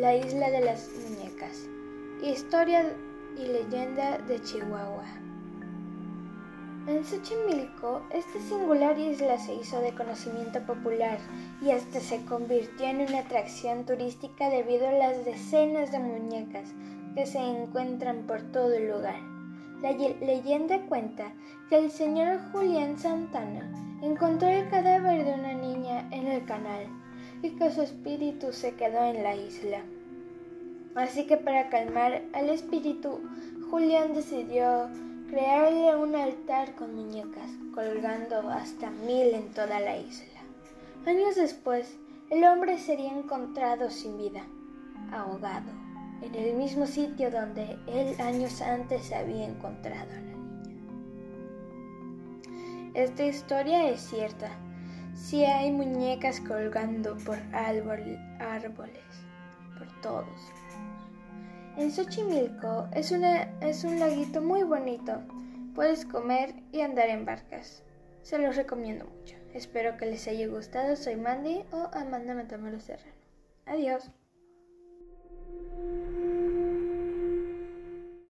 la isla de las muñecas. Historia y leyenda de Chihuahua. En Xochimilco, esta singular isla se hizo de conocimiento popular y hasta se convirtió en una atracción turística debido a las decenas de muñecas que se encuentran por todo el lugar. La leyenda cuenta que el señor Julián Santana encontró el cadáver de una niña en el canal y que su espíritu se quedó en la isla. Así que para calmar al espíritu, Julián decidió crearle un altar con muñecas, colgando hasta mil en toda la isla. Años después, el hombre sería encontrado sin vida, ahogado, en el mismo sitio donde él años antes había encontrado a la niña. Esta historia es cierta. Si hay muñecas colgando por árboles, por todos. En Xochimilco es, es un laguito muy bonito. Puedes comer y andar en barcas. Se los recomiendo mucho. Espero que les haya gustado. Soy Mandy o Amanda Matamoros Serrano. Adiós.